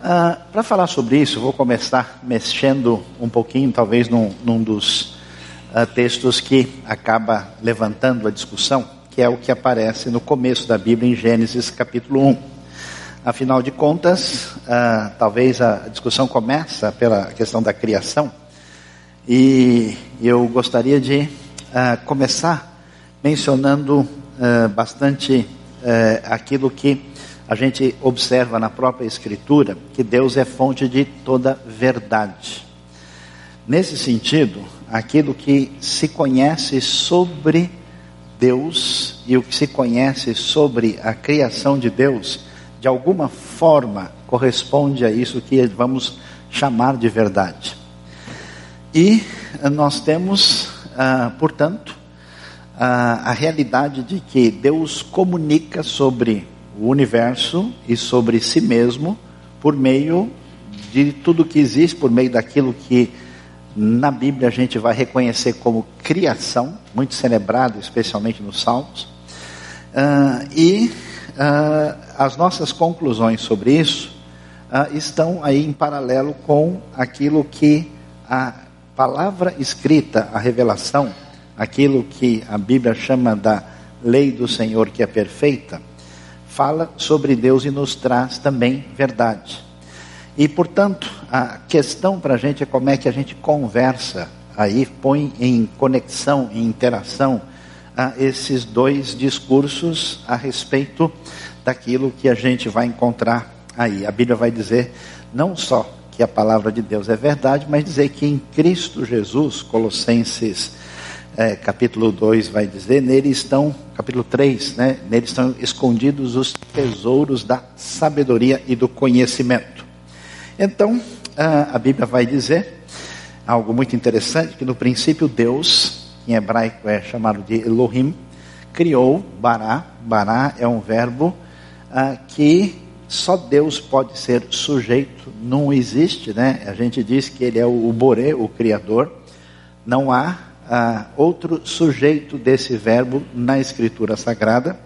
Ah, Para falar sobre isso, vou começar mexendo um pouquinho, talvez num, num dos ah, textos que acaba levantando a discussão, que é o que aparece no começo da Bíblia, em Gênesis capítulo 1. Afinal de contas, ah, talvez a discussão começa pela questão da criação, e eu gostaria de começar mencionando bastante eh, aquilo que a gente observa na própria Escritura, que Deus é fonte de toda verdade. Nesse sentido, aquilo que se conhece sobre Deus e o que se conhece sobre a criação de Deus, de alguma forma corresponde a isso que vamos chamar de verdade. E nós temos, ah, portanto, ah, a realidade de que Deus comunica sobre o universo e sobre si mesmo por meio de tudo que existe, por meio daquilo que na Bíblia a gente vai reconhecer como criação, muito celebrado, especialmente nos Salmos. Uh, e uh, as nossas conclusões sobre isso uh, estão aí em paralelo com aquilo que a palavra escrita, a revelação, aquilo que a Bíblia chama da lei do Senhor que é perfeita, fala sobre Deus e nos traz também verdade. E, portanto, a questão para a gente é como é que a gente conversa aí, põe em conexão, em interação, esses dois discursos a respeito daquilo que a gente vai encontrar aí. A Bíblia vai dizer não só que a palavra de Deus é verdade, mas dizer que em Cristo Jesus, Colossenses é, capítulo 2 vai dizer, nele estão, capítulo 3, né, nele estão escondidos os tesouros da sabedoria e do conhecimento. Então, a, Bíblia vai dizer algo muito interessante, que no princípio Deus, em hebraico é chamado de Elohim, criou Bará, Bará é um verbo que só Deus pode ser sujeito, não existe, né? A gente diz que ele é o Boré, o Criador, não há ah, outro sujeito desse verbo na Escritura Sagrada.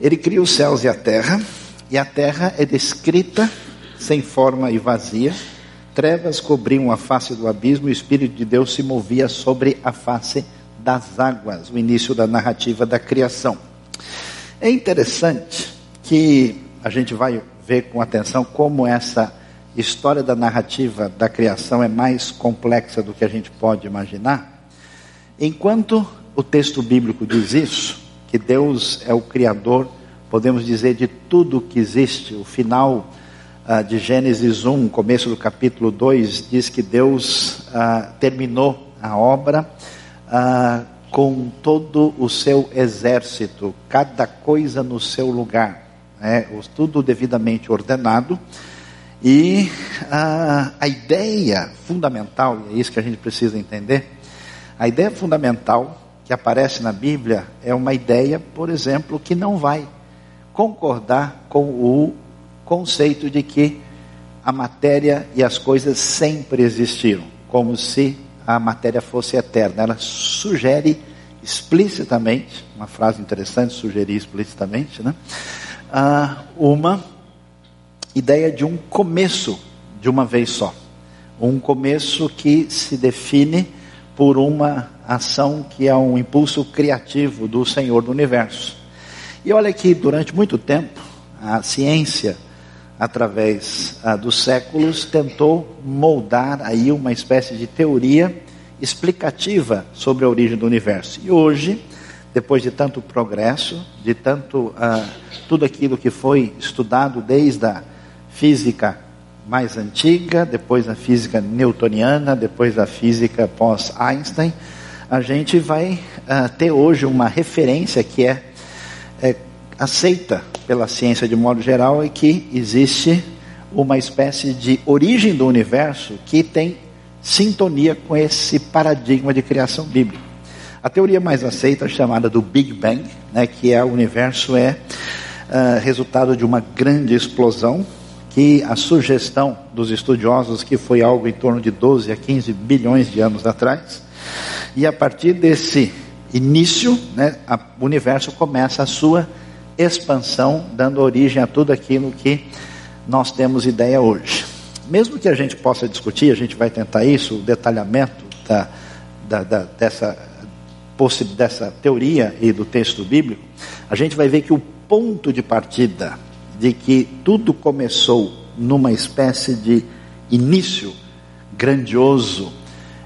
Ele cria os céus e a terra, e a terra é descrita sem forma e vazia. Trevas cobriam a face do abismo, e o Espírito de Deus se movia sobre a face das águas, o início da narrativa da criação. É interessante que a gente vai ver com atenção como essa história da narrativa da criação é mais complexa do que a gente pode imaginar. Enquanto o texto bíblico diz isso, que Deus é o Criador, podemos dizer, de tudo que existe, o final uh, de Gênesis 1, começo do capítulo 2, diz que Deus uh, terminou a obra uh, com todo o seu exército, cada coisa no seu lugar, né? tudo devidamente ordenado. E a ideia fundamental, e é isso que a gente precisa entender, a ideia fundamental que aparece na Bíblia é uma ideia, por exemplo, que não vai concordar com o conceito de que a matéria e as coisas sempre existiram, como se a matéria fosse eterna. Ela sugere explicitamente, uma frase interessante, sugerir explicitamente, né? Ah, uma ideia de um começo de uma vez só. Um começo que se define por uma ação que é um impulso criativo do Senhor do universo. E olha que durante muito tempo a ciência, através ah, dos séculos, tentou moldar aí uma espécie de teoria explicativa sobre a origem do universo. E hoje, depois de tanto progresso, de tanto ah, tudo aquilo que foi estudado desde a física mais antiga, depois a física newtoniana, depois a física pós-Einstein, a gente vai uh, ter hoje uma referência que é, é, aceita pela ciência de modo geral e que existe uma espécie de origem do universo que tem sintonia com esse paradigma de criação bíblica. A teoria mais aceita é chamada do Big Bang, né, que é o universo é uh, resultado de uma grande explosão que a sugestão dos estudiosos que foi algo em torno de 12 a 15 bilhões de anos atrás, e a partir desse início, né, a, o universo começa a sua expansão, dando origem a tudo aquilo que nós temos ideia hoje. Mesmo que a gente possa discutir, a gente vai tentar isso, o detalhamento da, da, da, dessa, dessa teoria e do texto bíblico, a gente vai ver que o ponto de partida de que tudo começou numa espécie de início grandioso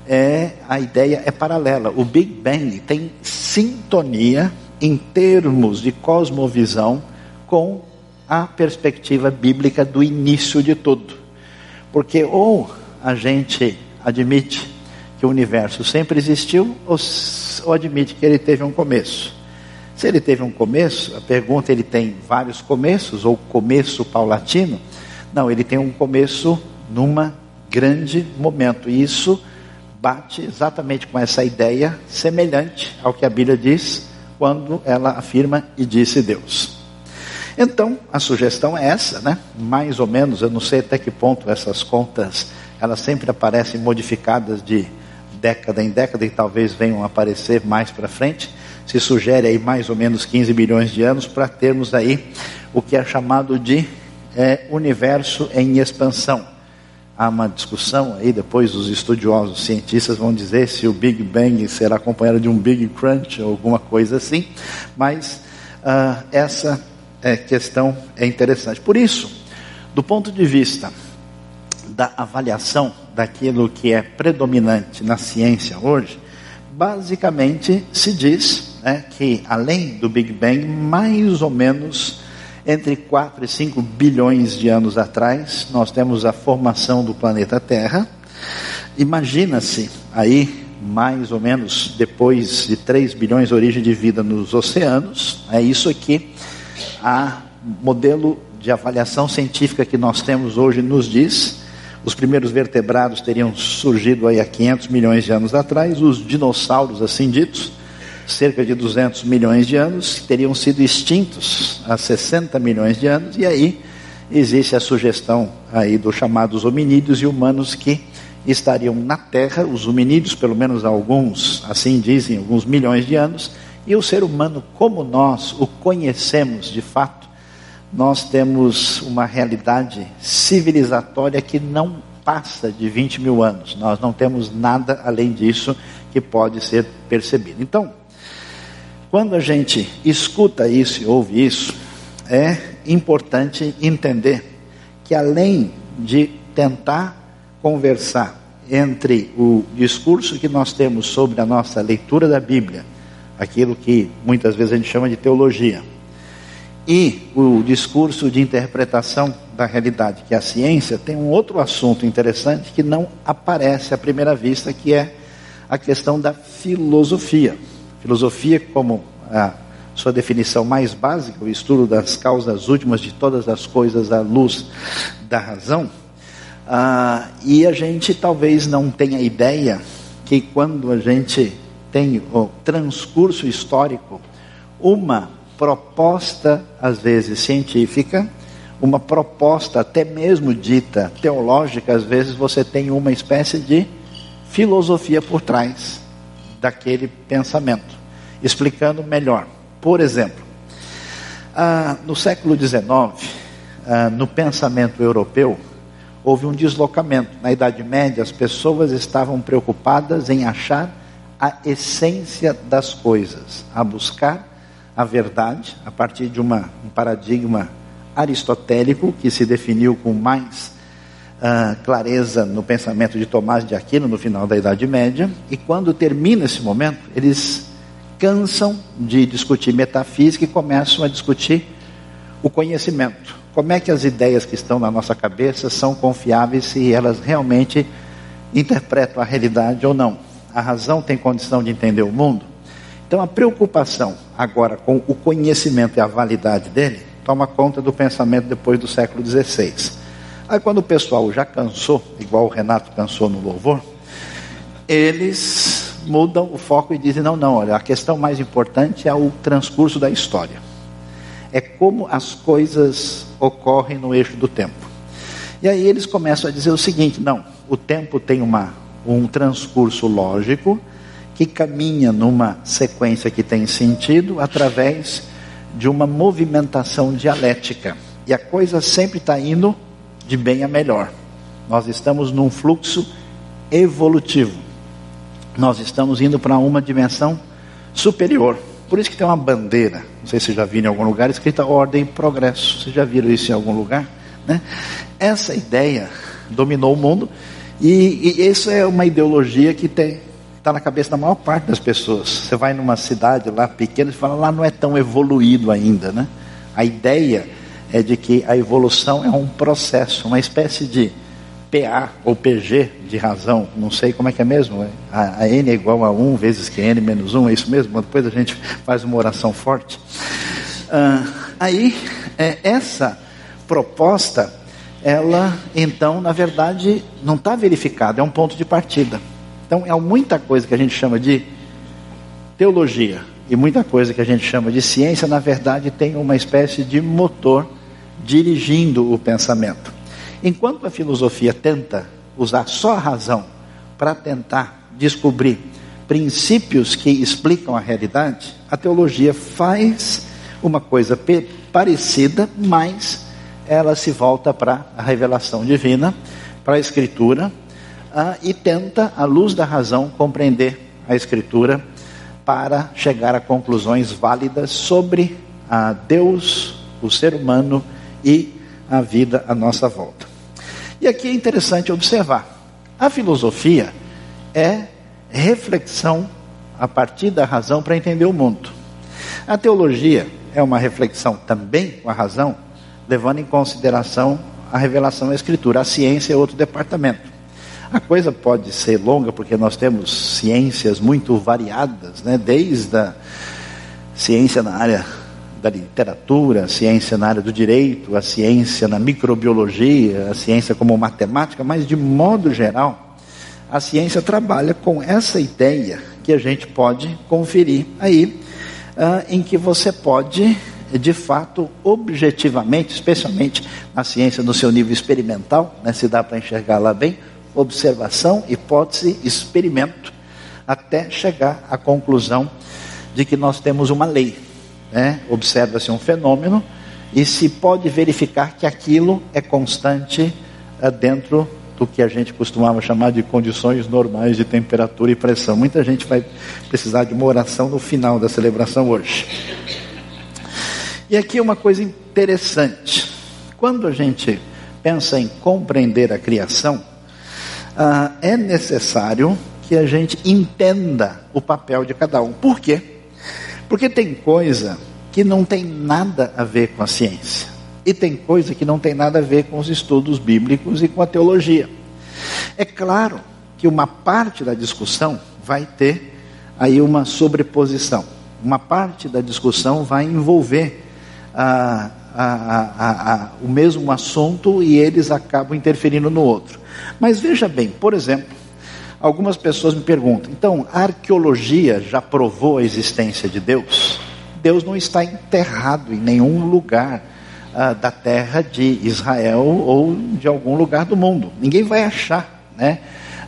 é a ideia é paralela. O Big Bang tem sintonia em termos de cosmovisão com a perspectiva bíblica do início de tudo. Porque ou a gente admite que o universo sempre existiu, ou, ou admite que ele teve um começo. Se ele teve um começo, a pergunta ele tem vários começos ou começo paulatino? Não, ele tem um começo numa grande momento. E isso bate exatamente com essa ideia semelhante ao que a Bíblia diz quando ela afirma e disse Deus. Então, a sugestão é essa, né? Mais ou menos, eu não sei até que ponto essas contas, elas sempre aparecem modificadas de década em década e talvez venham a aparecer mais para frente. Se sugere aí mais ou menos 15 bilhões de anos para termos aí o que é chamado de é, universo em expansão há uma discussão aí, depois os estudiosos, os cientistas vão dizer se o Big Bang será acompanhado de um Big Crunch ou alguma coisa assim, mas uh, essa é, questão é interessante. Por isso, do ponto de vista da avaliação daquilo que é predominante na ciência hoje, basicamente se diz né, que além do Big Bang, mais ou menos entre 4 e 5 bilhões de anos atrás, nós temos a formação do planeta Terra. Imagina-se aí, mais ou menos depois de 3 bilhões, origem de vida nos oceanos. É isso aqui. A modelo de avaliação científica que nós temos hoje nos diz os primeiros vertebrados teriam surgido aí há 500 milhões de anos atrás, os dinossauros assim ditos, cerca de 200 milhões de anos, teriam sido extintos há 60 milhões de anos, e aí existe a sugestão aí dos chamados hominídeos e humanos que estariam na Terra, os hominídeos, pelo menos alguns, assim dizem, alguns milhões de anos, e o ser humano, como nós o conhecemos de fato, nós temos uma realidade civilizatória que não passa de 20 mil anos. Nós não temos nada além disso que pode ser percebido. Então, quando a gente escuta isso e ouve isso, é importante entender que além de tentar conversar entre o discurso que nós temos sobre a nossa leitura da Bíblia, aquilo que muitas vezes a gente chama de teologia, e o discurso de interpretação da realidade, que é a ciência, tem um outro assunto interessante que não aparece à primeira vista, que é a questão da filosofia. Filosofia, como a sua definição mais básica, o estudo das causas últimas de todas as coisas à luz da razão. Ah, e a gente talvez não tenha ideia que quando a gente tem o transcurso histórico, uma proposta, às vezes científica, uma proposta até mesmo dita teológica, às vezes você tem uma espécie de filosofia por trás daquele pensamento explicando melhor. Por exemplo, ah, no século XIX, ah, no pensamento europeu, houve um deslocamento. Na Idade Média, as pessoas estavam preocupadas em achar a essência das coisas, a buscar a verdade a partir de uma, um paradigma aristotélico que se definiu com mais uh, clareza no pensamento de Tomás de Aquino no final da Idade Média. E quando termina esse momento, eles cansam de discutir metafísica e começam a discutir o conhecimento. Como é que as ideias que estão na nossa cabeça são confiáveis se elas realmente interpretam a realidade ou não? A razão tem condição de entender o mundo? Então a preocupação agora com o conhecimento e a validade dele toma conta do pensamento depois do século XVI. Aí quando o pessoal já cansou, igual o Renato cansou no louvor, eles mudam o foco e dizem: não, não, olha, a questão mais importante é o transcurso da história. É como as coisas ocorrem no eixo do tempo. E aí eles começam a dizer o seguinte: não, o tempo tem uma, um transcurso lógico que caminha numa sequência que tem sentido através de uma movimentação dialética. E a coisa sempre está indo de bem a melhor. Nós estamos num fluxo evolutivo. Nós estamos indo para uma dimensão superior. Por isso que tem uma bandeira, não sei se já viram em algum lugar, escrita Ordem e Progresso. Vocês já viram isso em algum lugar? Né? Essa ideia dominou o mundo e, e isso é uma ideologia que tem está na cabeça da maior parte das pessoas. Você vai numa cidade lá pequena e fala, lá não é tão evoluído ainda, né? A ideia é de que a evolução é um processo, uma espécie de PA ou PG de razão, não sei como é que é mesmo, é? a, a N é igual a 1 vezes que N menos 1, é isso mesmo? Depois a gente faz uma oração forte. Ah, aí, é, essa proposta, ela então, na verdade, não está verificada, é um ponto de partida. Então, há muita coisa que a gente chama de teologia e muita coisa que a gente chama de ciência, na verdade, tem uma espécie de motor dirigindo o pensamento. Enquanto a filosofia tenta usar só a razão para tentar descobrir princípios que explicam a realidade, a teologia faz uma coisa parecida, mas ela se volta para a revelação divina, para a escritura, ah, e tenta, à luz da razão, compreender a Escritura para chegar a conclusões válidas sobre a Deus, o ser humano e a vida à nossa volta. E aqui é interessante observar: a filosofia é reflexão a partir da razão para entender o mundo. A teologia é uma reflexão também com a razão, levando em consideração a revelação da Escritura. A ciência é outro departamento. A coisa pode ser longa porque nós temos ciências muito variadas, né? desde a ciência na área da literatura, a ciência na área do direito, a ciência na microbiologia, a ciência como matemática, mas de modo geral, a ciência trabalha com essa ideia que a gente pode conferir aí, uh, em que você pode, de fato, objetivamente, especialmente na ciência no seu nível experimental, né, se dá para enxergar lá bem, observação, hipótese, experimento, até chegar à conclusão de que nós temos uma lei. Né? Observa-se um fenômeno e se pode verificar que aquilo é constante é, dentro do que a gente costumava chamar de condições normais de temperatura e pressão. Muita gente vai precisar de uma oração no final da celebração hoje. E aqui uma coisa interessante. Quando a gente pensa em compreender a criação, ah, é necessário que a gente entenda o papel de cada um. Por quê? Porque tem coisa que não tem nada a ver com a ciência. E tem coisa que não tem nada a ver com os estudos bíblicos e com a teologia. É claro que uma parte da discussão vai ter aí uma sobreposição. Uma parte da discussão vai envolver ah, a, a, o mesmo assunto e eles acabam interferindo no outro. Mas veja bem, por exemplo, algumas pessoas me perguntam: então, a arqueologia já provou a existência de Deus? Deus não está enterrado em nenhum lugar ah, da terra de Israel ou de algum lugar do mundo. Ninguém vai achar, né?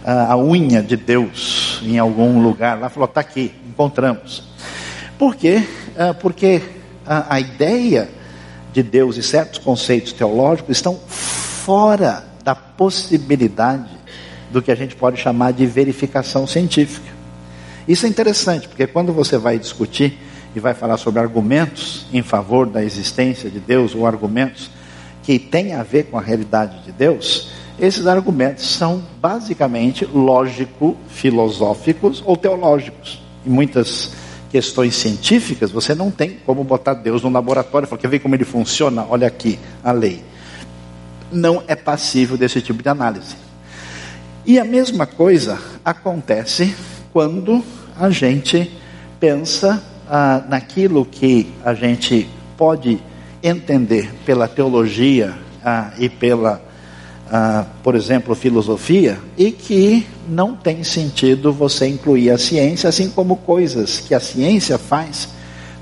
a unha de Deus em algum lugar lá, falou, está aqui, encontramos. Por quê? Ah, porque a, a ideia de Deus e certos conceitos teológicos estão fora da possibilidade do que a gente pode chamar de verificação científica. Isso é interessante, porque quando você vai discutir e vai falar sobre argumentos em favor da existência de Deus ou argumentos que têm a ver com a realidade de Deus, esses argumentos são basicamente lógico-filosóficos ou teológicos. E muitas questões científicas, você não tem como botar Deus no laboratório e falar, quer ver como ele funciona? Olha aqui a lei. Não é passível desse tipo de análise. E a mesma coisa acontece quando a gente pensa ah, naquilo que a gente pode entender pela teologia ah, e pela ah, por exemplo, filosofia, e que não tem sentido você incluir a ciência, assim como coisas que a ciência faz,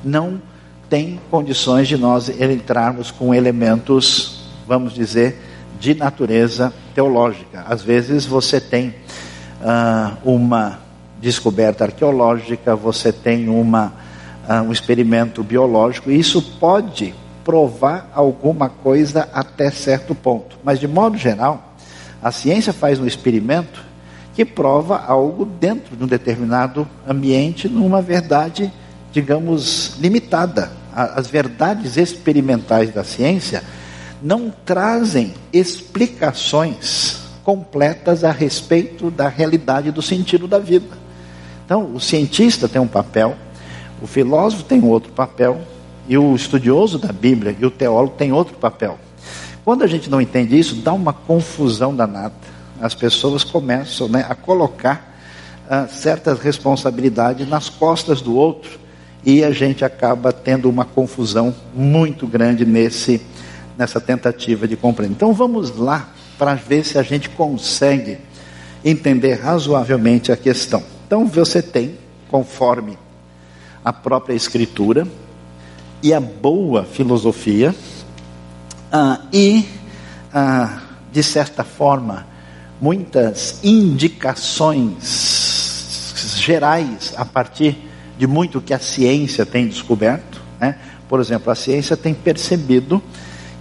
não tem condições de nós entrarmos com elementos, vamos dizer, de natureza teológica. Às vezes você tem ah, uma descoberta arqueológica, você tem uma, ah, um experimento biológico, e isso pode provar alguma coisa até certo ponto. Mas, de modo geral, a ciência faz um experimento que prova algo dentro de um determinado ambiente, numa verdade, digamos, limitada. As verdades experimentais da ciência não trazem explicações completas a respeito da realidade do sentido da vida. Então, o cientista tem um papel, o filósofo tem outro papel, e o estudioso da Bíblia e o teólogo tem outro papel. Quando a gente não entende isso, dá uma confusão danada. As pessoas começam né, a colocar uh, certas responsabilidades nas costas do outro e a gente acaba tendo uma confusão muito grande nesse, nessa tentativa de compreender. Então vamos lá para ver se a gente consegue entender razoavelmente a questão. Então você tem, conforme a própria Escritura, e a boa filosofia, ah, e, ah, de certa forma, muitas indicações gerais a partir de muito que a ciência tem descoberto. Né? Por exemplo, a ciência tem percebido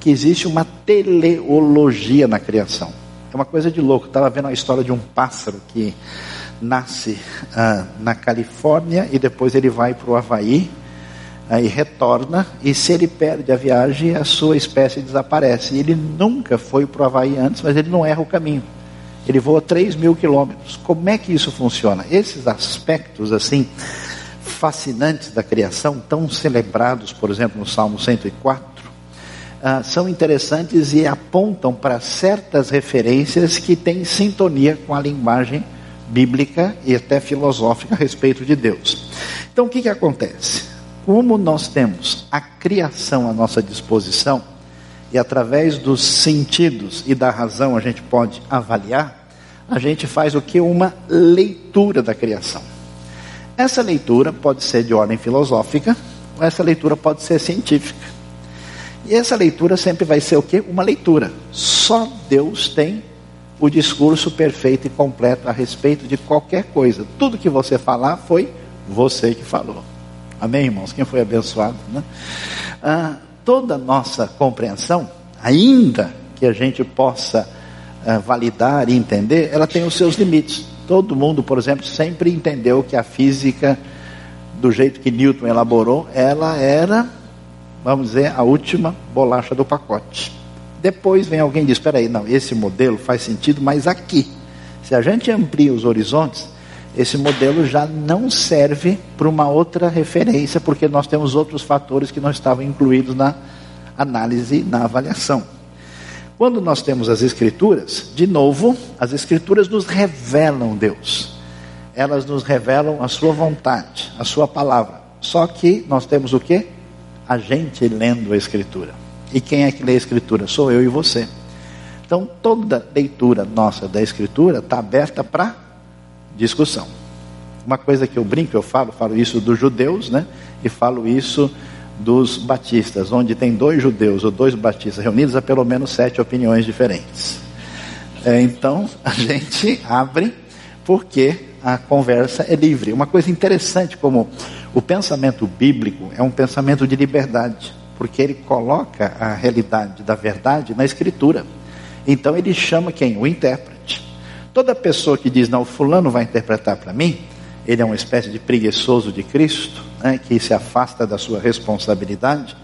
que existe uma teleologia na criação. É uma coisa de louco. Estava vendo a história de um pássaro que nasce ah, na Califórnia e depois ele vai para o Havaí aí retorna, e se ele perde a viagem, a sua espécie desaparece. Ele nunca foi para o Havaí antes, mas ele não erra o caminho. Ele voa 3 mil quilômetros. Como é que isso funciona? Esses aspectos, assim, fascinantes da criação, tão celebrados, por exemplo, no Salmo 104, ah, são interessantes e apontam para certas referências que têm sintonia com a linguagem bíblica e até filosófica a respeito de Deus. Então, o que, que acontece? como nós temos a criação à nossa disposição, e através dos sentidos e da razão a gente pode avaliar, a gente faz o que? Uma leitura da criação. Essa leitura pode ser de ordem filosófica, ou essa leitura pode ser científica. E essa leitura sempre vai ser o que? Uma leitura. Só Deus tem o discurso perfeito e completo a respeito de qualquer coisa. Tudo que você falar foi você que falou. Amém, irmãos? Quem foi abençoado? Né? Ah, toda nossa compreensão, ainda que a gente possa ah, validar e entender, ela tem os seus limites. Todo mundo, por exemplo, sempre entendeu que a física, do jeito que Newton elaborou, ela era, vamos dizer, a última bolacha do pacote. Depois vem alguém e diz: espera aí, não, esse modelo faz sentido, mas aqui. Se a gente amplia os horizontes, esse modelo já não serve para uma outra referência, porque nós temos outros fatores que não estavam incluídos na análise, na avaliação. Quando nós temos as Escrituras, de novo, as Escrituras nos revelam Deus. Elas nos revelam a Sua vontade, a Sua palavra. Só que nós temos o que? A gente lendo a Escritura. E quem é que lê a Escritura? Sou eu e você. Então, toda leitura nossa da Escritura está aberta para discussão. Uma coisa que eu brinco, eu falo, falo isso dos judeus, né? E falo isso dos batistas, onde tem dois judeus ou dois batistas reunidos, há pelo menos sete opiniões diferentes. É, então, a gente abre porque a conversa é livre. Uma coisa interessante, como o pensamento bíblico é um pensamento de liberdade, porque ele coloca a realidade da verdade na escritura. Então, ele chama quem? O intérprete. Toda pessoa que diz, não, fulano vai interpretar para mim, ele é uma espécie de preguiçoso de Cristo, né, que se afasta da sua responsabilidade,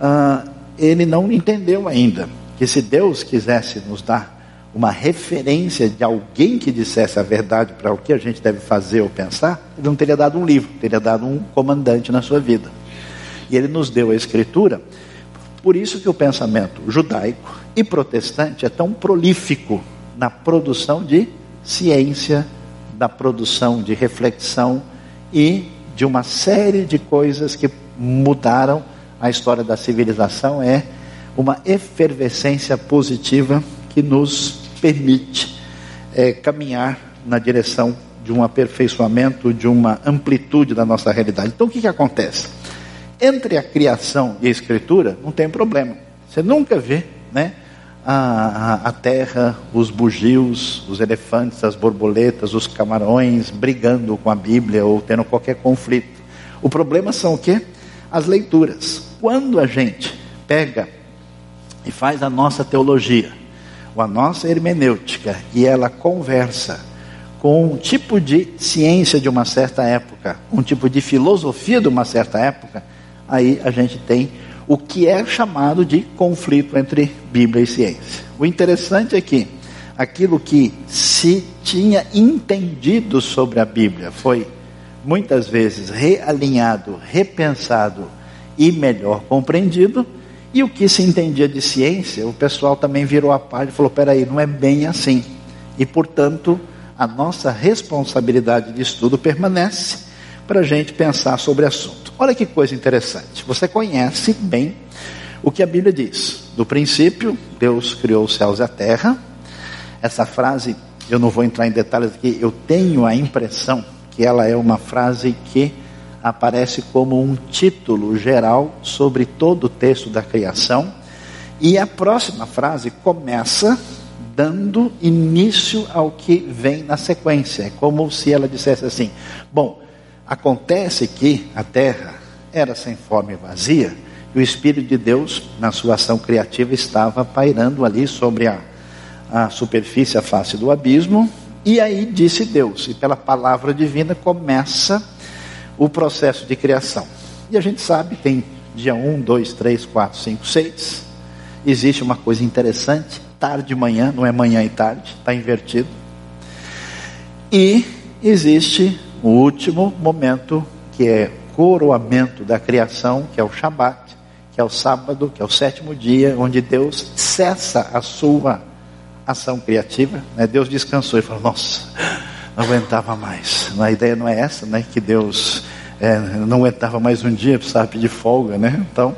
ah, ele não entendeu ainda que se Deus quisesse nos dar uma referência de alguém que dissesse a verdade para o que a gente deve fazer ou pensar, ele não teria dado um livro, teria dado um comandante na sua vida. E ele nos deu a escritura. Por isso que o pensamento judaico e protestante é tão prolífico na produção de ciência, da produção de reflexão e de uma série de coisas que mudaram a história da civilização. É uma efervescência positiva que nos permite é, caminhar na direção de um aperfeiçoamento, de uma amplitude da nossa realidade. Então o que, que acontece? Entre a criação e a escritura não tem problema. Você nunca vê, né? a, a, terra, os bugios, os elefantes, as borboletas, os camarões brigando com a Bíblia ou tendo qualquer conflito. O problema são o quê? As leituras. Quando a gente pega e faz a nossa teologia, ou a nossa hermenêutica, e ela conversa com um tipo de ciência de uma certa época, um tipo de filosofia de uma certa época, aí a gente tem o que é chamado de conflito entre Bíblia e ciência. O interessante é que aquilo que se tinha entendido sobre a Bíblia foi muitas vezes realinhado, repensado e melhor compreendido, e o que se entendia de ciência, o pessoal também virou a parte e falou: peraí, não é bem assim. E portanto, a nossa responsabilidade de estudo permanece para a gente pensar sobre o assunto. Olha que coisa interessante. Você conhece bem o que a Bíblia diz. Do princípio, Deus criou os céus e a terra. Essa frase, eu não vou entrar em detalhes aqui, eu tenho a impressão que ela é uma frase que aparece como um título geral sobre todo o texto da criação. E a próxima frase começa dando início ao que vem na sequência. É como se ela dissesse assim: Bom, acontece que a terra era sem forma e vazia, e o Espírito de Deus, na sua ação criativa, estava pairando ali sobre a, a superfície, a face do abismo. E aí disse Deus, e pela palavra divina começa o processo de criação. E a gente sabe, tem dia 1, 2, 3, 4, 5, 6. Existe uma coisa interessante tarde e manhã, não é manhã e tarde, está invertido. E existe o último momento, que é coroamento da criação, que é o Shabat, que é o sábado, que é o sétimo dia, onde Deus cessa a sua ação criativa. Né? Deus descansou e falou: Nossa, não aguentava mais. A ideia não é essa, né? Que Deus é, não aguentava mais um dia, precisava pedir folga, né? Então,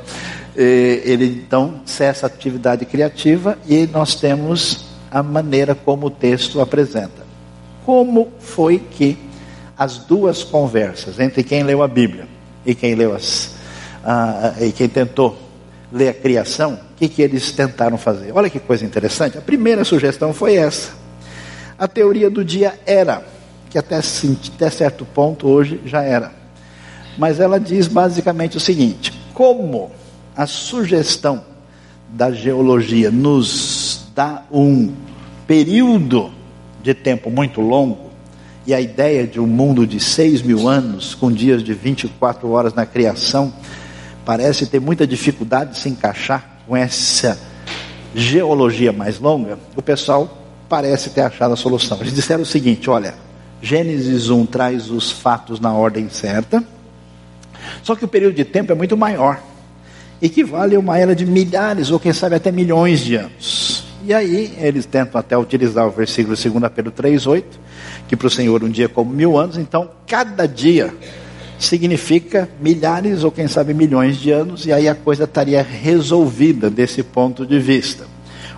ele então cessa a atividade criativa e nós temos a maneira como o texto apresenta. Como foi que as duas conversas entre quem leu a Bíblia e quem leu as e quem tentou ler a criação, o que, que eles tentaram fazer? Olha que coisa interessante. A primeira sugestão foi essa. A teoria do dia era, que até, até certo ponto hoje já era. Mas ela diz basicamente o seguinte: como a sugestão da geologia nos dá um período de tempo muito longo, e a ideia de um mundo de 6 mil anos, com dias de 24 horas na criação, parece ter muita dificuldade de se encaixar com essa geologia mais longa, o pessoal parece ter achado a solução. Eles disseram o seguinte: olha, Gênesis 1 traz os fatos na ordem certa, só que o período de tempo é muito maior equivale a uma era de milhares ou quem sabe até milhões de anos. E aí eles tentam até utilizar o versículo 2 Pedro 3,8, que para o Senhor um dia é como mil anos, então cada dia significa milhares ou quem sabe milhões de anos, e aí a coisa estaria resolvida desse ponto de vista.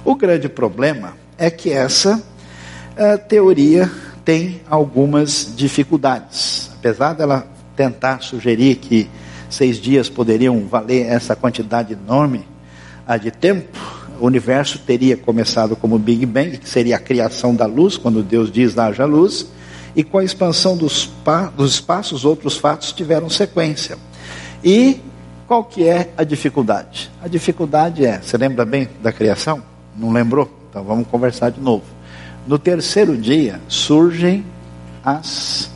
O grande problema é que essa uh, teoria tem algumas dificuldades. Apesar dela tentar sugerir que seis dias poderiam valer essa quantidade enorme de tempo, o universo teria começado como Big Bang, que seria a criação da luz, quando Deus diz haja luz, e com a expansão dos, dos espaços, outros fatos tiveram sequência. E qual que é a dificuldade? A dificuldade é, você lembra bem da criação? Não lembrou? Então vamos conversar de novo. No terceiro dia surgem as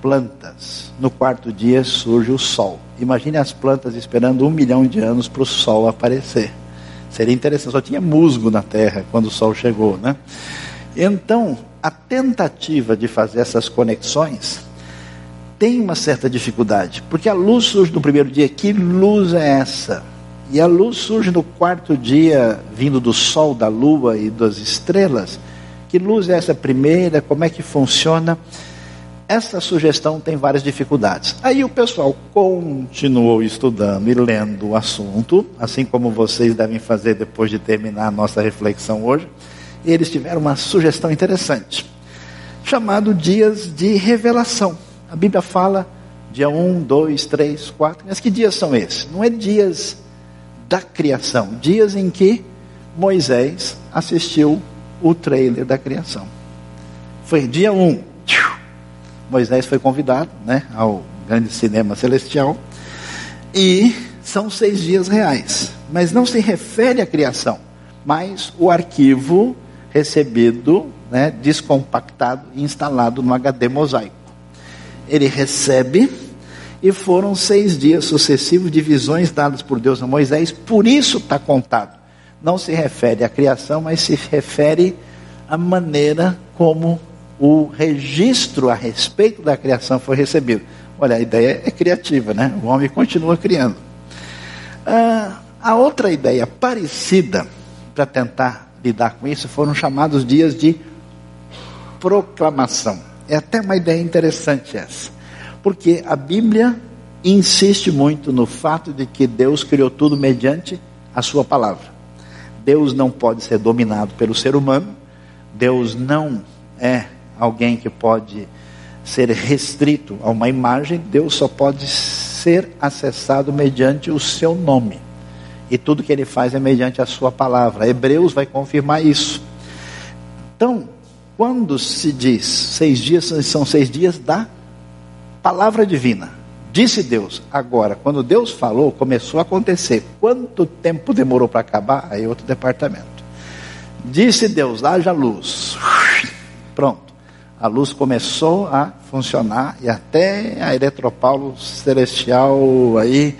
plantas. No quarto dia surge o sol. Imagine as plantas esperando um milhão de anos para o sol aparecer. Seria interessante, só tinha musgo na terra quando o sol chegou, né? Então, a tentativa de fazer essas conexões tem uma certa dificuldade, porque a luz surge no primeiro dia, que luz é essa? E a luz surge no quarto dia, vindo do sol, da lua e das estrelas. Que luz é essa primeira? Como é que funciona? Essa sugestão tem várias dificuldades. Aí o pessoal continuou estudando e lendo o assunto, assim como vocês devem fazer depois de terminar a nossa reflexão hoje. E eles tiveram uma sugestão interessante, chamado dias de revelação. A Bíblia fala dia 1, 2, 3, 4, mas que dias são esses? Não é dias da criação, dias em que Moisés assistiu o trailer da criação. Foi dia 1, Moisés foi convidado né, ao grande cinema celestial. E são seis dias reais. mas não se refere à criação, mas o arquivo recebido, né, descompactado e instalado no HD mosaico. Ele recebe e foram seis dias sucessivos de visões dadas por Deus a Moisés, por isso está contado. Não se refere à criação, mas se refere à maneira como o registro a respeito da criação foi recebido. Olha, a ideia é criativa, né? O homem continua criando. Ah, a outra ideia parecida, para tentar lidar com isso, foram chamados dias de proclamação. É até uma ideia interessante essa. Porque a Bíblia insiste muito no fato de que Deus criou tudo mediante a sua palavra. Deus não pode ser dominado pelo ser humano. Deus não é alguém que pode ser restrito a uma imagem. Deus só pode ser acessado mediante o seu nome. E tudo que ele faz é mediante a sua palavra. Hebreus vai confirmar isso. Então, quando se diz seis dias, são seis dias da palavra divina. Disse Deus. Agora, quando Deus falou, começou a acontecer. Quanto tempo demorou para acabar? Aí outro departamento. Disse Deus, haja luz. Pronto. A luz começou a funcionar e até a eletropaulo celestial aí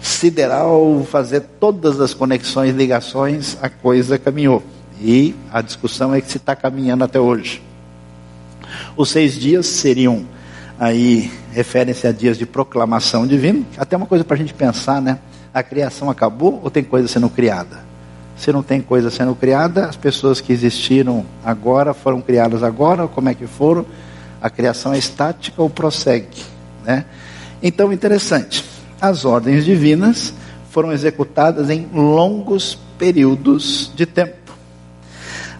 sideral fazer todas as conexões, ligações, a coisa caminhou. E a discussão é que se está caminhando até hoje. Os seis dias seriam aí referem-se a dias de proclamação divina. Até uma coisa para a gente pensar, né? A criação acabou ou tem coisa sendo criada? Se não tem coisa sendo criada, as pessoas que existiram agora foram criadas agora, como é que foram? A criação é estática ou prossegue, né? Então, interessante. As ordens divinas foram executadas em longos períodos de tempo.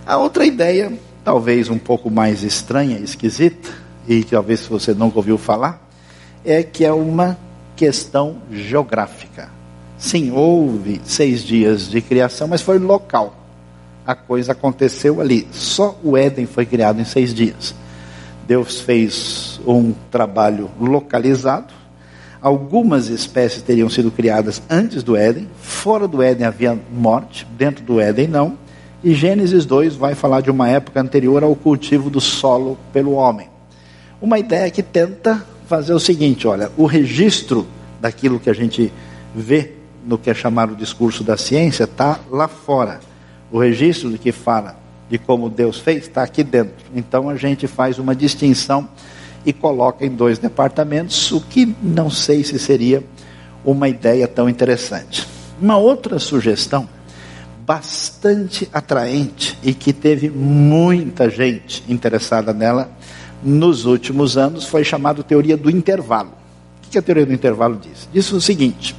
A outra ideia, talvez um pouco mais estranha esquisita, e talvez você nunca ouviu falar, é que é uma questão geográfica. Sim, houve seis dias de criação, mas foi local. A coisa aconteceu ali. Só o Éden foi criado em seis dias. Deus fez um trabalho localizado. Algumas espécies teriam sido criadas antes do Éden. Fora do Éden havia morte, dentro do Éden não. E Gênesis 2 vai falar de uma época anterior ao cultivo do solo pelo homem. Uma ideia que tenta fazer o seguinte: olha, o registro daquilo que a gente vê no que é chamado discurso da ciência está lá fora. O registro de que fala de como Deus fez está aqui dentro. Então a gente faz uma distinção e coloca em dois departamentos, o que não sei se seria uma ideia tão interessante. Uma outra sugestão bastante atraente e que teve muita gente interessada nela nos últimos anos foi chamado teoria do intervalo. O que a teoria do intervalo diz? Diz o seguinte: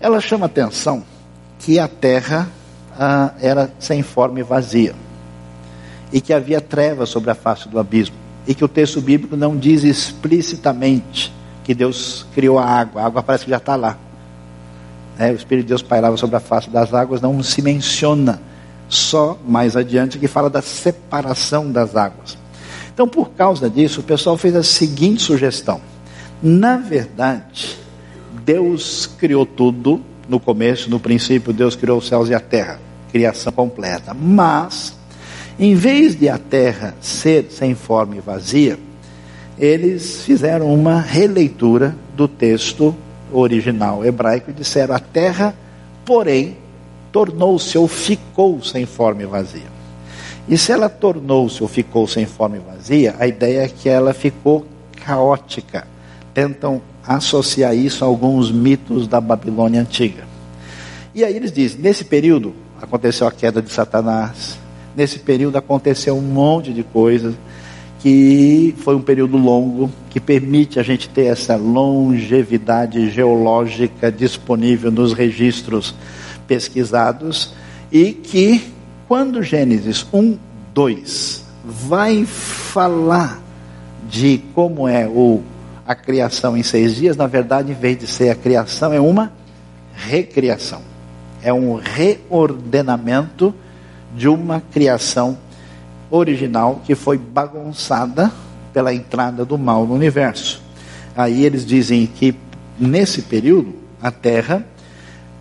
ela chama atenção que a Terra ah, era sem forma e vazia, e que havia trevas sobre a face do abismo, e que o texto bíblico não diz explicitamente que Deus criou a água, a água parece que já está lá. É, o Espírito de Deus pairava sobre a face das águas, não se menciona, só mais adiante que fala da separação das águas. Então, por causa disso, o pessoal fez a seguinte sugestão: na verdade, Deus criou tudo no começo, no princípio, Deus criou os céus e a terra, criação completa. Mas, em vez de a terra ser sem forma e vazia, eles fizeram uma releitura do texto original hebraico e disseram: a terra, porém, tornou-se ou ficou sem forma e vazia. E se ela tornou-se ou ficou sem forma e vazia, a ideia é que ela ficou caótica. Tentam associar isso a alguns mitos da Babilônia antiga. E aí eles dizem: nesse período aconteceu a queda de Satanás, nesse período aconteceu um monte de coisas, que foi um período longo, que permite a gente ter essa longevidade geológica disponível nos registros pesquisados, e que quando Gênesis 1, 2 vai falar de como é o, a criação em seis dias, na verdade, em vez de ser a criação, é uma recriação. É um reordenamento de uma criação original que foi bagunçada pela entrada do mal no universo. Aí eles dizem que nesse período a Terra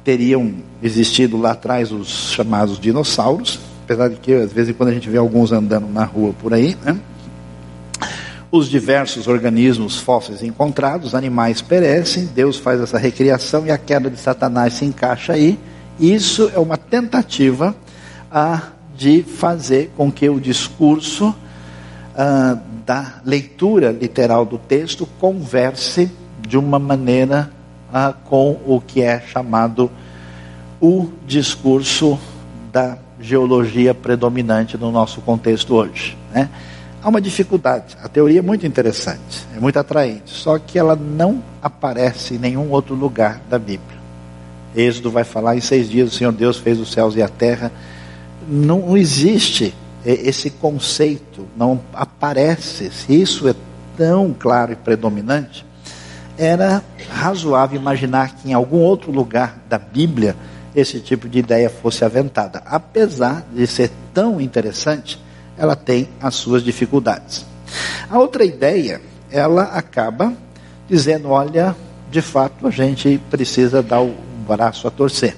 teriam existido lá atrás os chamados dinossauros, apesar de que às vezes quando a gente vê alguns andando na rua por aí, né? os diversos organismos fósseis encontrados, animais perecem, Deus faz essa recriação e a queda de Satanás se encaixa aí. Isso é uma tentativa ah, de fazer com que o discurso ah, da leitura literal do texto converse de uma maneira ah, com o que é chamado o discurso da geologia predominante no nosso contexto hoje. Né? Há uma dificuldade. A teoria é muito interessante, é muito atraente, só que ela não aparece em nenhum outro lugar da Bíblia. Êxodo vai falar em seis dias o Senhor Deus fez os céus e a terra. Não existe esse conceito, não aparece. Se isso é tão claro e predominante, era razoável imaginar que em algum outro lugar da Bíblia esse tipo de ideia fosse aventada. Apesar de ser tão interessante, ela tem as suas dificuldades. A outra ideia, ela acaba dizendo: olha, de fato a gente precisa dar o braço a torcer.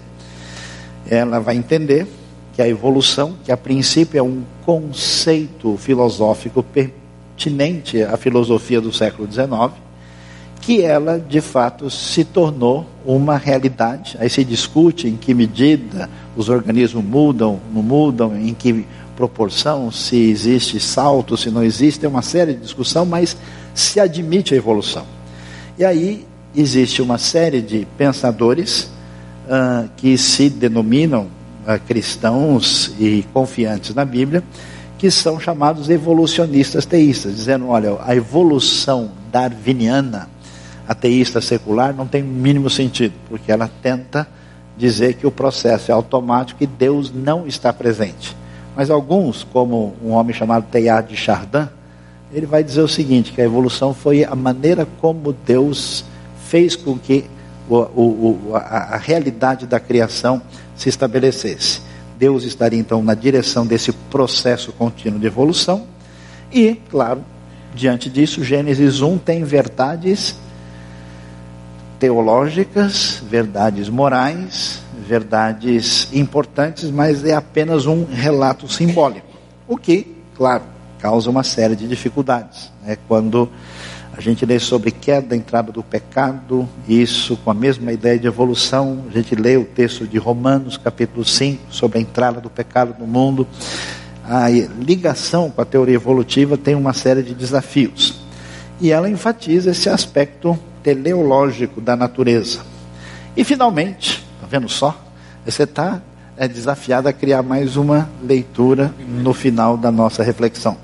Ela vai entender que a evolução, que a princípio é um conceito filosófico pertinente à filosofia do século XIX, que ela de fato se tornou uma realidade. Aí se discute em que medida os organismos mudam, não mudam, em que proporção, se existe salto, se não existe, tem uma série de discussão, mas se admite a evolução. E aí existe uma série de pensadores uh, que se denominam uh, cristãos e confiantes na Bíblia, que são chamados evolucionistas teístas, dizendo: olha, a evolução darwiniana, ateísta secular, não tem o mínimo sentido, porque ela tenta dizer que o processo é automático e Deus não está presente. Mas alguns, como um homem chamado Teilhard de Chardin, ele vai dizer o seguinte, que a evolução foi a maneira como Deus fez com que o, o, a, a realidade da criação se estabelecesse. Deus estaria então na direção desse processo contínuo de evolução. E, claro, diante disso, Gênesis 1 tem verdades teológicas, verdades morais, verdades importantes, mas é apenas um relato simbólico. O que, claro, causa uma série de dificuldades. Né? Quando a gente lê sobre queda, entrada do pecado, isso com a mesma ideia de evolução, a gente lê o texto de Romanos, capítulo 5, sobre a entrada do pecado no mundo. A ligação com a teoria evolutiva tem uma série de desafios. E ela enfatiza esse aspecto teleológico da natureza. E finalmente, vendo só? Você está é, desafiado a criar mais uma leitura no final da nossa reflexão.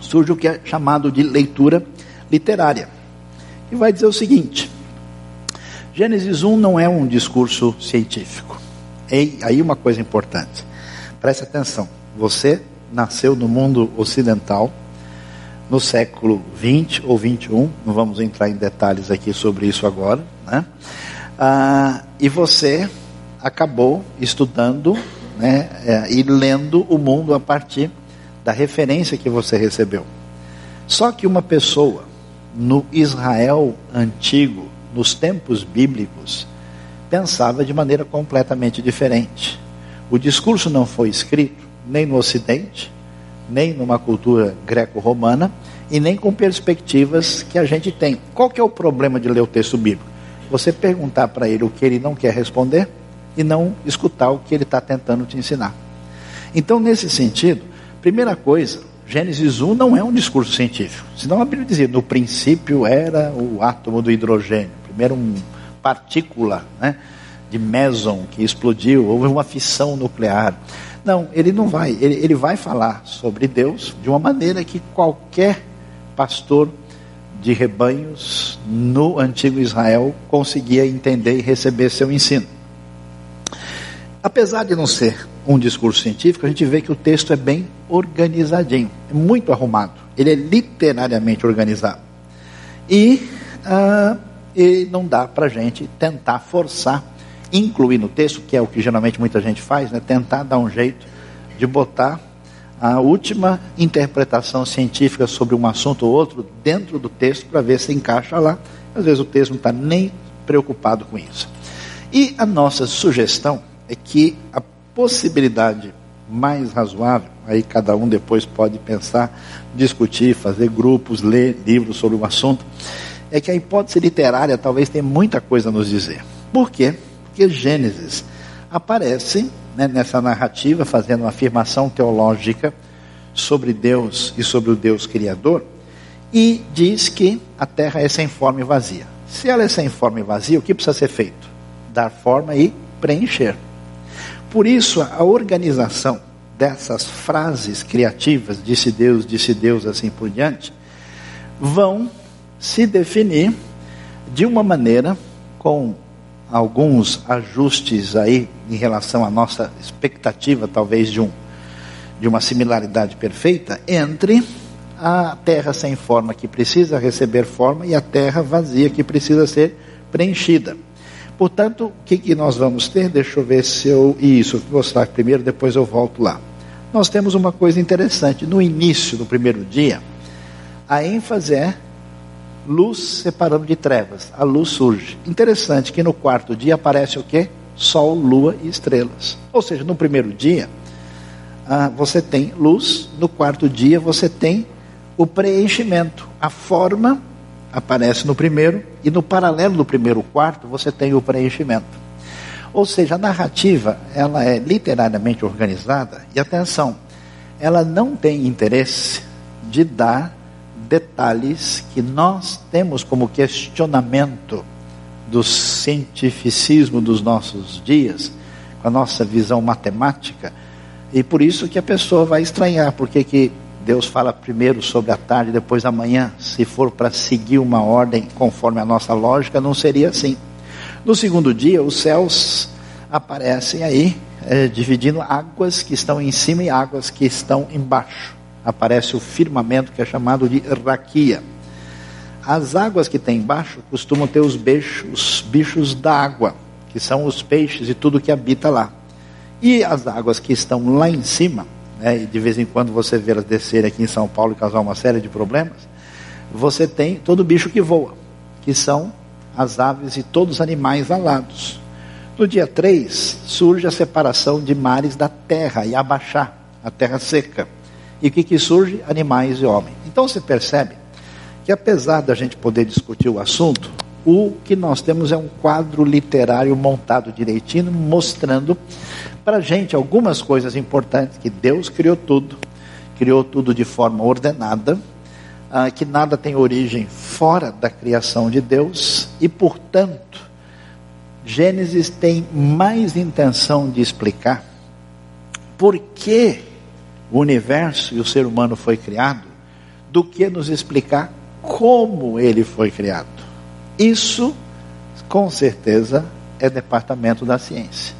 Surge o que é chamado de leitura literária. E vai dizer o seguinte: Gênesis 1 não é um discurso científico. E aí uma coisa importante. Preste atenção. Você nasceu no mundo ocidental no século 20 ou 21, não vamos entrar em detalhes aqui sobre isso agora, né? Ah, e você acabou estudando né, é, e lendo o mundo a partir da referência que você recebeu. Só que uma pessoa no Israel antigo, nos tempos bíblicos, pensava de maneira completamente diferente. O discurso não foi escrito nem no Ocidente, nem numa cultura greco-romana e nem com perspectivas que a gente tem. Qual que é o problema de ler o texto bíblico? Você perguntar para ele o que ele não quer responder e não escutar o que ele está tentando te ensinar. Então, nesse sentido, primeira coisa, Gênesis 1 não é um discurso científico. Senão a Bíblia dizia, no princípio era o átomo do hidrogênio. Primeiro uma partícula né, de meson que explodiu, houve uma fissão nuclear. Não, ele não vai. Ele, ele vai falar sobre Deus de uma maneira que qualquer pastor de rebanhos no antigo Israel conseguia entender e receber seu ensino. Apesar de não ser um discurso científico, a gente vê que o texto é bem organizadinho, é muito arrumado. Ele é literariamente organizado. E, uh, e não dá para a gente tentar forçar incluir no texto, que é o que geralmente muita gente faz, né? tentar dar um jeito de botar a última interpretação científica sobre um assunto ou outro dentro do texto para ver se encaixa lá. Às vezes o texto não está nem preocupado com isso. E a nossa sugestão é que a possibilidade mais razoável, aí cada um depois pode pensar, discutir, fazer grupos, ler livros sobre o assunto, é que a hipótese literária talvez tenha muita coisa a nos dizer. Por quê? Porque Gênesis aparece né, nessa narrativa fazendo uma afirmação teológica sobre Deus e sobre o Deus Criador e diz que a terra é sem forma e vazia. Se ela é sem forma e vazia, o que precisa ser feito? Dar forma e preencher. Por isso, a organização dessas frases criativas, disse Deus, disse Deus, assim por diante, vão se definir de uma maneira com alguns ajustes aí em relação à nossa expectativa, talvez de um de uma similaridade perfeita entre a terra sem forma que precisa receber forma e a terra vazia que precisa ser preenchida. Portanto, o que, que nós vamos ter? Deixa eu ver se eu. Isso, vou mostrar primeiro, depois eu volto lá. Nós temos uma coisa interessante. No início do primeiro dia, a ênfase é luz separando de trevas. A luz surge. Interessante que no quarto dia aparece o quê? Sol, lua e estrelas. Ou seja, no primeiro dia, ah, você tem luz, no quarto dia você tem o preenchimento. A forma aparece no primeiro, e no paralelo do primeiro quarto você tem o preenchimento. Ou seja, a narrativa ela é literariamente organizada, e atenção, ela não tem interesse de dar detalhes que nós temos como questionamento do cientificismo dos nossos dias, com a nossa visão matemática, e por isso que a pessoa vai estranhar, porque que Deus fala primeiro sobre a tarde, depois da manhã. Se for para seguir uma ordem conforme a nossa lógica, não seria assim. No segundo dia, os céus aparecem aí, é, dividindo águas que estão em cima e águas que estão embaixo. Aparece o firmamento que é chamado de raquia. As águas que tem embaixo costumam ter os bichos, os bichos da água, que são os peixes e tudo que habita lá. E as águas que estão lá em cima né, de vez em quando você vê elas descerem aqui em São Paulo e causar uma série de problemas, você tem todo bicho que voa, que são as aves e todos os animais alados. No dia 3, surge a separação de mares da terra e abaixar a terra seca. E o que, que surge? Animais e homem. Então você percebe que apesar da gente poder discutir o assunto, o que nós temos é um quadro literário montado direitinho, mostrando para a gente algumas coisas importantes: que Deus criou tudo, criou tudo de forma ordenada, ah, que nada tem origem fora da criação de Deus, e portanto, Gênesis tem mais intenção de explicar por que o universo e o ser humano foi criado, do que nos explicar como ele foi criado. Isso, com certeza, é departamento da ciência.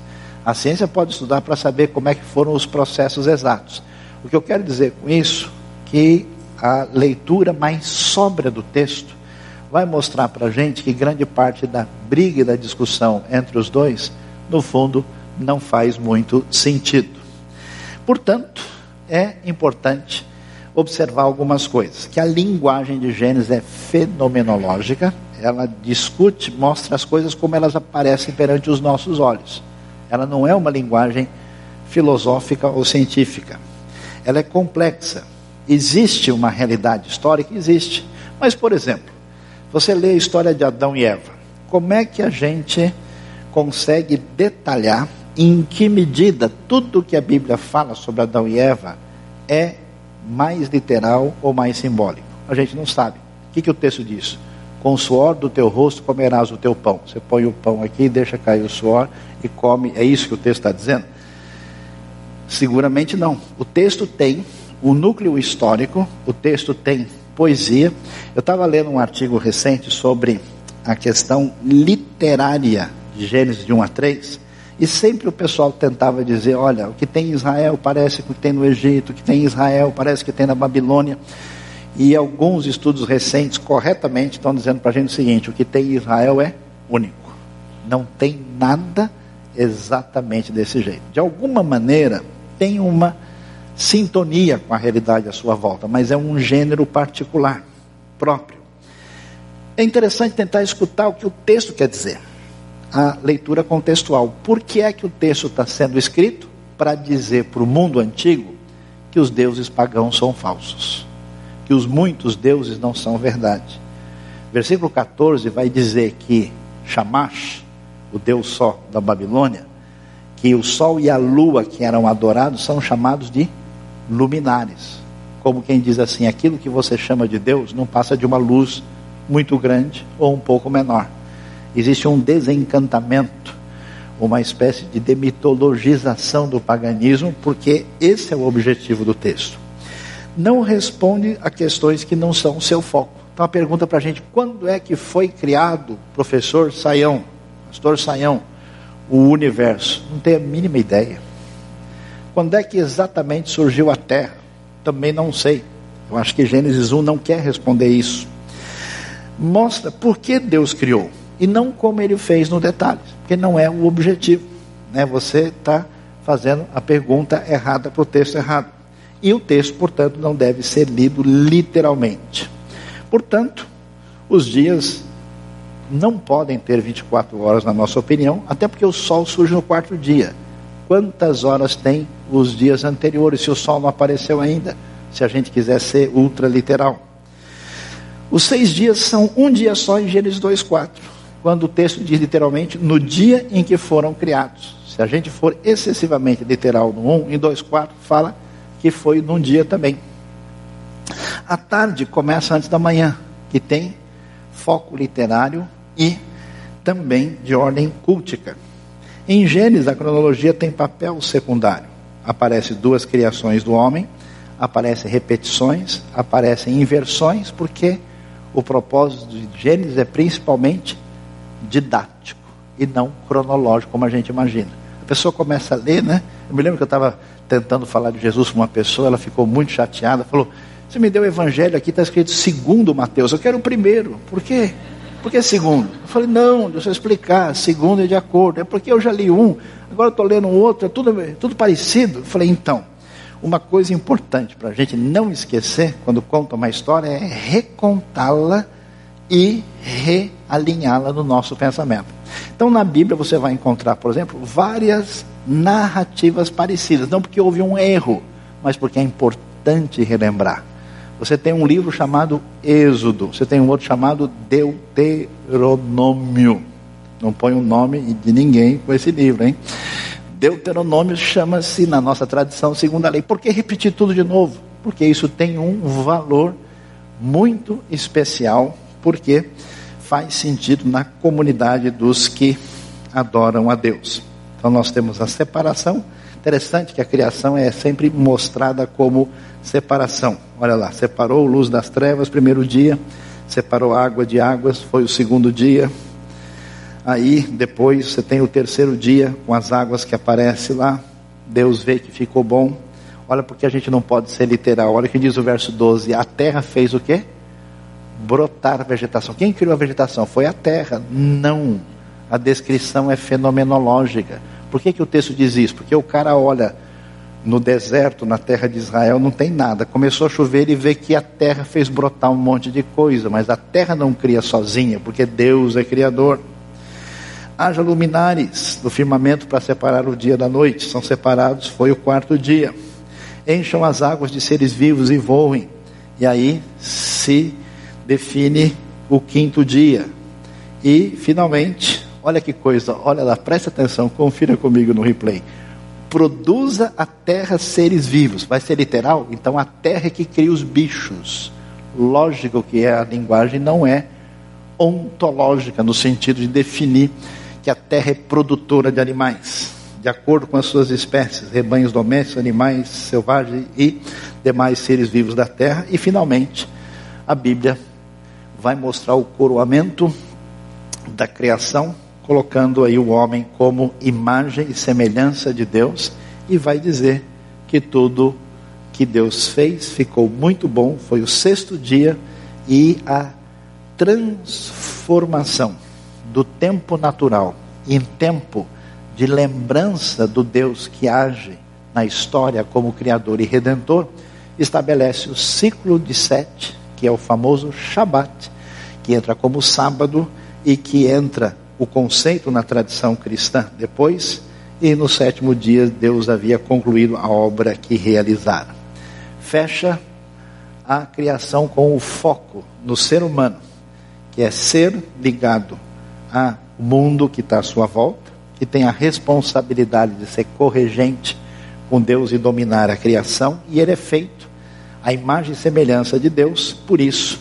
A ciência pode estudar para saber como é que foram os processos exatos. O que eu quero dizer com isso que a leitura mais sóbria do texto vai mostrar para a gente que grande parte da briga e da discussão entre os dois, no fundo, não faz muito sentido. Portanto, é importante observar algumas coisas. Que a linguagem de Gênesis é fenomenológica, ela discute, mostra as coisas como elas aparecem perante os nossos olhos. Ela não é uma linguagem filosófica ou científica. Ela é complexa. Existe uma realidade histórica? Existe. Mas, por exemplo, você lê a história de Adão e Eva. Como é que a gente consegue detalhar em que medida tudo que a Bíblia fala sobre Adão e Eva é mais literal ou mais simbólico? A gente não sabe. O que, que o texto diz? Com o suor do teu rosto comerás o teu pão. Você põe o pão aqui, deixa cair o suor e come. É isso que o texto está dizendo? Seguramente não. O texto tem o núcleo histórico, o texto tem poesia. Eu estava lendo um artigo recente sobre a questão literária de Gênesis de 1 a 3, e sempre o pessoal tentava dizer: olha, o que tem em Israel parece que tem no Egito, o que tem em Israel parece que tem na Babilônia. E alguns estudos recentes, corretamente, estão dizendo para a gente o seguinte: o que tem em Israel é único. Não tem nada exatamente desse jeito. De alguma maneira, tem uma sintonia com a realidade à sua volta, mas é um gênero particular, próprio. É interessante tentar escutar o que o texto quer dizer, a leitura contextual. Por que é que o texto está sendo escrito? Para dizer para o mundo antigo que os deuses pagãos são falsos, que os muitos deuses não são verdade. Versículo 14 vai dizer que Shamash, o deus sol da Babilônia, que o sol e a lua que eram adorados são chamados de luminares. Como quem diz assim, aquilo que você chama de Deus não passa de uma luz muito grande ou um pouco menor. Existe um desencantamento, uma espécie de demitologização do paganismo, porque esse é o objetivo do texto. Não responde a questões que não são seu foco. Então a pergunta para a gente: quando é que foi criado, professor Saião, pastor Saião, o universo? Não tenho a mínima ideia. Quando é que exatamente surgiu a Terra? Também não sei. Eu acho que Gênesis 1 não quer responder isso. Mostra por que Deus criou e não como ele fez no detalhe, porque não é o objetivo. Né? Você está fazendo a pergunta errada para o texto errado. E o texto, portanto, não deve ser lido literalmente. Portanto, os dias não podem ter 24 horas, na nossa opinião, até porque o sol surge no quarto dia. Quantas horas tem os dias anteriores, se o sol não apareceu ainda? Se a gente quiser ser ultra literal. Os seis dias são um dia só em Gênesis 2,4, quando o texto diz literalmente no dia em que foram criados. Se a gente for excessivamente literal no 1, em 2,4 fala que foi num dia também. A tarde começa antes da manhã, que tem foco literário e também de ordem cultica. Em Gênesis, a cronologia tem papel secundário. Aparecem duas criações do homem, aparecem repetições, aparecem inversões, porque o propósito de Gênesis é principalmente didático e não cronológico, como a gente imagina. A pessoa começa a ler, né? Eu me lembro que eu estava tentando falar de Jesus para uma pessoa, ela ficou muito chateada, falou: Você me deu o evangelho aqui, está escrito segundo Mateus, eu quero o primeiro. Por quê? Por que segundo? Eu falei, não, deixa eu explicar, segundo é de acordo. É porque eu já li um, agora estou lendo um outro, é tudo, tudo parecido. Eu falei, então, uma coisa importante para a gente não esquecer quando conta uma história é recontá-la e realinhá-la no nosso pensamento. Então, na Bíblia você vai encontrar, por exemplo, várias narrativas parecidas, não porque houve um erro, mas porque é importante relembrar. Você tem um livro chamado Êxodo, você tem um outro chamado Deuteronômio. Não põe o nome de ninguém com esse livro, hein? Deuteronômio chama-se, na nossa tradição, segunda lei. Por que repetir tudo de novo? Porque isso tem um valor muito especial, porque faz sentido na comunidade dos que adoram a Deus. Então nós temos a separação. Interessante que a criação é sempre mostrada como separação. Olha lá, separou luz das trevas, primeiro dia, separou água de águas, foi o segundo dia, Aí depois você tem o terceiro dia com as águas que aparecem lá. Deus vê que ficou bom. Olha porque a gente não pode ser literal. Olha que diz o verso 12: A terra fez o quê? Brotar vegetação. Quem criou a vegetação? Foi a terra. Não. A descrição é fenomenológica. Por que, que o texto diz isso? Porque o cara olha no deserto, na terra de Israel, não tem nada. Começou a chover e vê que a terra fez brotar um monte de coisa, mas a terra não cria sozinha, porque Deus é criador haja luminares no firmamento para separar o dia da noite. São separados, foi o quarto dia. Encham as águas de seres vivos e voem. E aí se define o quinto dia. E, finalmente, olha que coisa, olha lá, presta atenção, confira comigo no replay. Produza a terra seres vivos. Vai ser literal? Então a terra é que cria os bichos. Lógico que a linguagem não é ontológica, no sentido de definir que a terra é produtora de animais, de acordo com as suas espécies, rebanhos domésticos, animais selvagens e demais seres vivos da terra. E finalmente, a Bíblia vai mostrar o coroamento da criação, colocando aí o homem como imagem e semelhança de Deus, e vai dizer que tudo que Deus fez ficou muito bom, foi o sexto dia e a transformação do tempo natural em tempo de lembrança do Deus que age na história como Criador e Redentor, estabelece o ciclo de sete, que é o famoso Shabat, que entra como sábado e que entra o conceito na tradição cristã depois, e no sétimo dia Deus havia concluído a obra que realizara. Fecha a criação com o foco no ser humano, que é ser ligado ao mundo que está à sua volta, que tem a responsabilidade de ser corregente com Deus e dominar a criação, e ele é feito à imagem e semelhança de Deus, por isso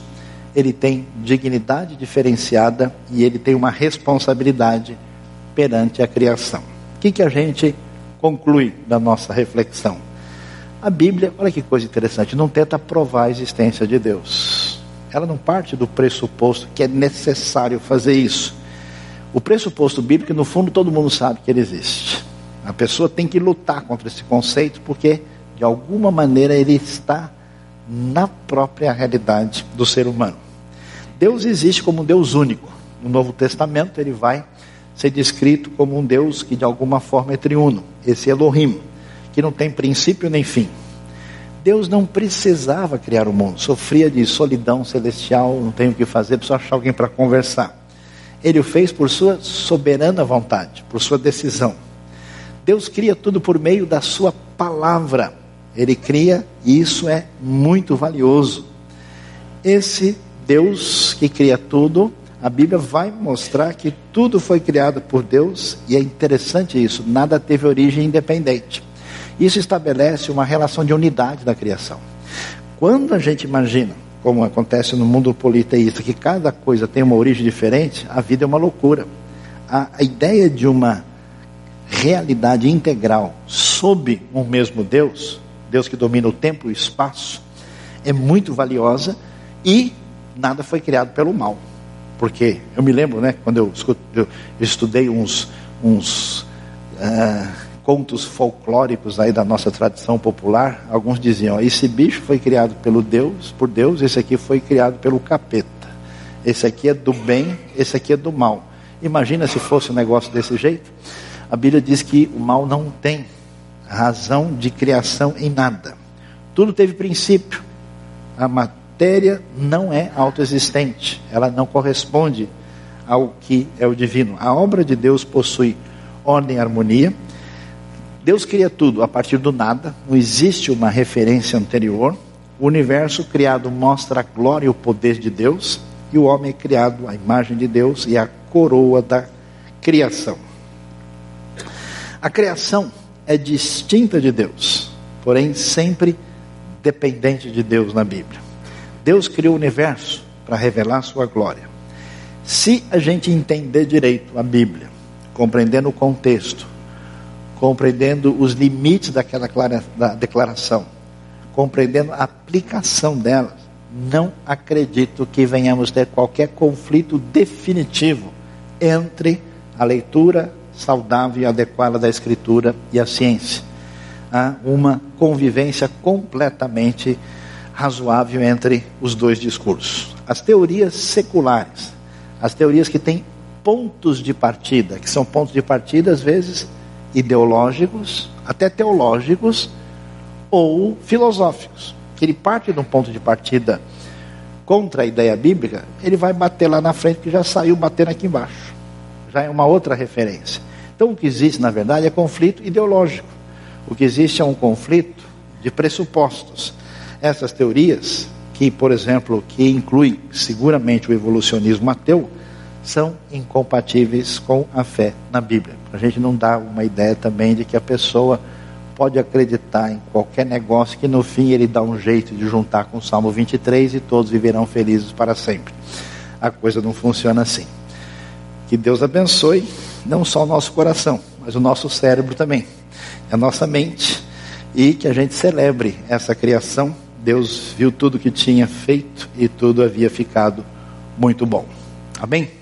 ele tem dignidade diferenciada e ele tem uma responsabilidade perante a criação. O que, que a gente conclui da nossa reflexão? A Bíblia, olha que coisa interessante, não tenta provar a existência de Deus. Ela não parte do pressuposto que é necessário fazer isso. O pressuposto bíblico, no fundo, todo mundo sabe que ele existe. A pessoa tem que lutar contra esse conceito porque, de alguma maneira, ele está na própria realidade do ser humano. Deus existe como um Deus único. No Novo Testamento ele vai ser descrito como um Deus que de alguma forma é triuno, esse Elohim, que não tem princípio nem fim. Deus não precisava criar o mundo, sofria de solidão celestial, não tem o que fazer, precisa achar alguém para conversar. Ele o fez por sua soberana vontade, por sua decisão. Deus cria tudo por meio da sua palavra. Ele cria e isso é muito valioso. Esse Deus que cria tudo, a Bíblia vai mostrar que tudo foi criado por Deus e é interessante isso, nada teve origem independente. Isso estabelece uma relação de unidade da criação. Quando a gente imagina, como acontece no mundo politeísta, que cada coisa tem uma origem diferente, a vida é uma loucura. A, a ideia de uma realidade integral sob um mesmo Deus Deus que domina o tempo e o espaço, é muito valiosa e nada foi criado pelo mal. Porque eu me lembro, né, quando eu, eu estudei uns, uns uh, contos folclóricos aí da nossa tradição popular, alguns diziam: esse bicho foi criado pelo Deus, por Deus, esse aqui foi criado pelo capeta. Esse aqui é do bem, esse aqui é do mal. Imagina se fosse um negócio desse jeito. A Bíblia diz que o mal não tem razão de criação em nada. Tudo teve princípio. A matéria não é autoexistente, ela não corresponde ao que é o divino. A obra de Deus possui ordem e harmonia. Deus cria tudo a partir do nada, não existe uma referência anterior. O universo criado mostra a glória e o poder de Deus, e o homem é criado à imagem de Deus e a coroa da criação. A criação é distinta de Deus, porém sempre dependente de Deus na Bíblia. Deus criou o universo para revelar sua glória. Se a gente entender direito a Bíblia, compreendendo o contexto, compreendendo os limites daquela declaração, compreendendo a aplicação dela, não acredito que venhamos ter qualquer conflito definitivo entre a leitura saudável e adequada da escritura e a ciência. Há uma convivência completamente razoável entre os dois discursos. As teorias seculares, as teorias que têm pontos de partida, que são pontos de partida às vezes ideológicos, até teológicos ou filosóficos, ele parte de um ponto de partida contra a ideia bíblica, ele vai bater lá na frente que já saiu batendo aqui embaixo. Já é uma outra referência. Então, o que existe, na verdade, é conflito ideológico. O que existe é um conflito de pressupostos. Essas teorias, que, por exemplo, que incluem seguramente o evolucionismo ateu, são incompatíveis com a fé na Bíblia. A gente não dá uma ideia também de que a pessoa pode acreditar em qualquer negócio que no fim ele dá um jeito de juntar com o Salmo 23 e todos viverão felizes para sempre. A coisa não funciona assim. Que Deus abençoe não só o nosso coração, mas o nosso cérebro também, a nossa mente, e que a gente celebre essa criação. Deus viu tudo que tinha feito e tudo havia ficado muito bom. Amém?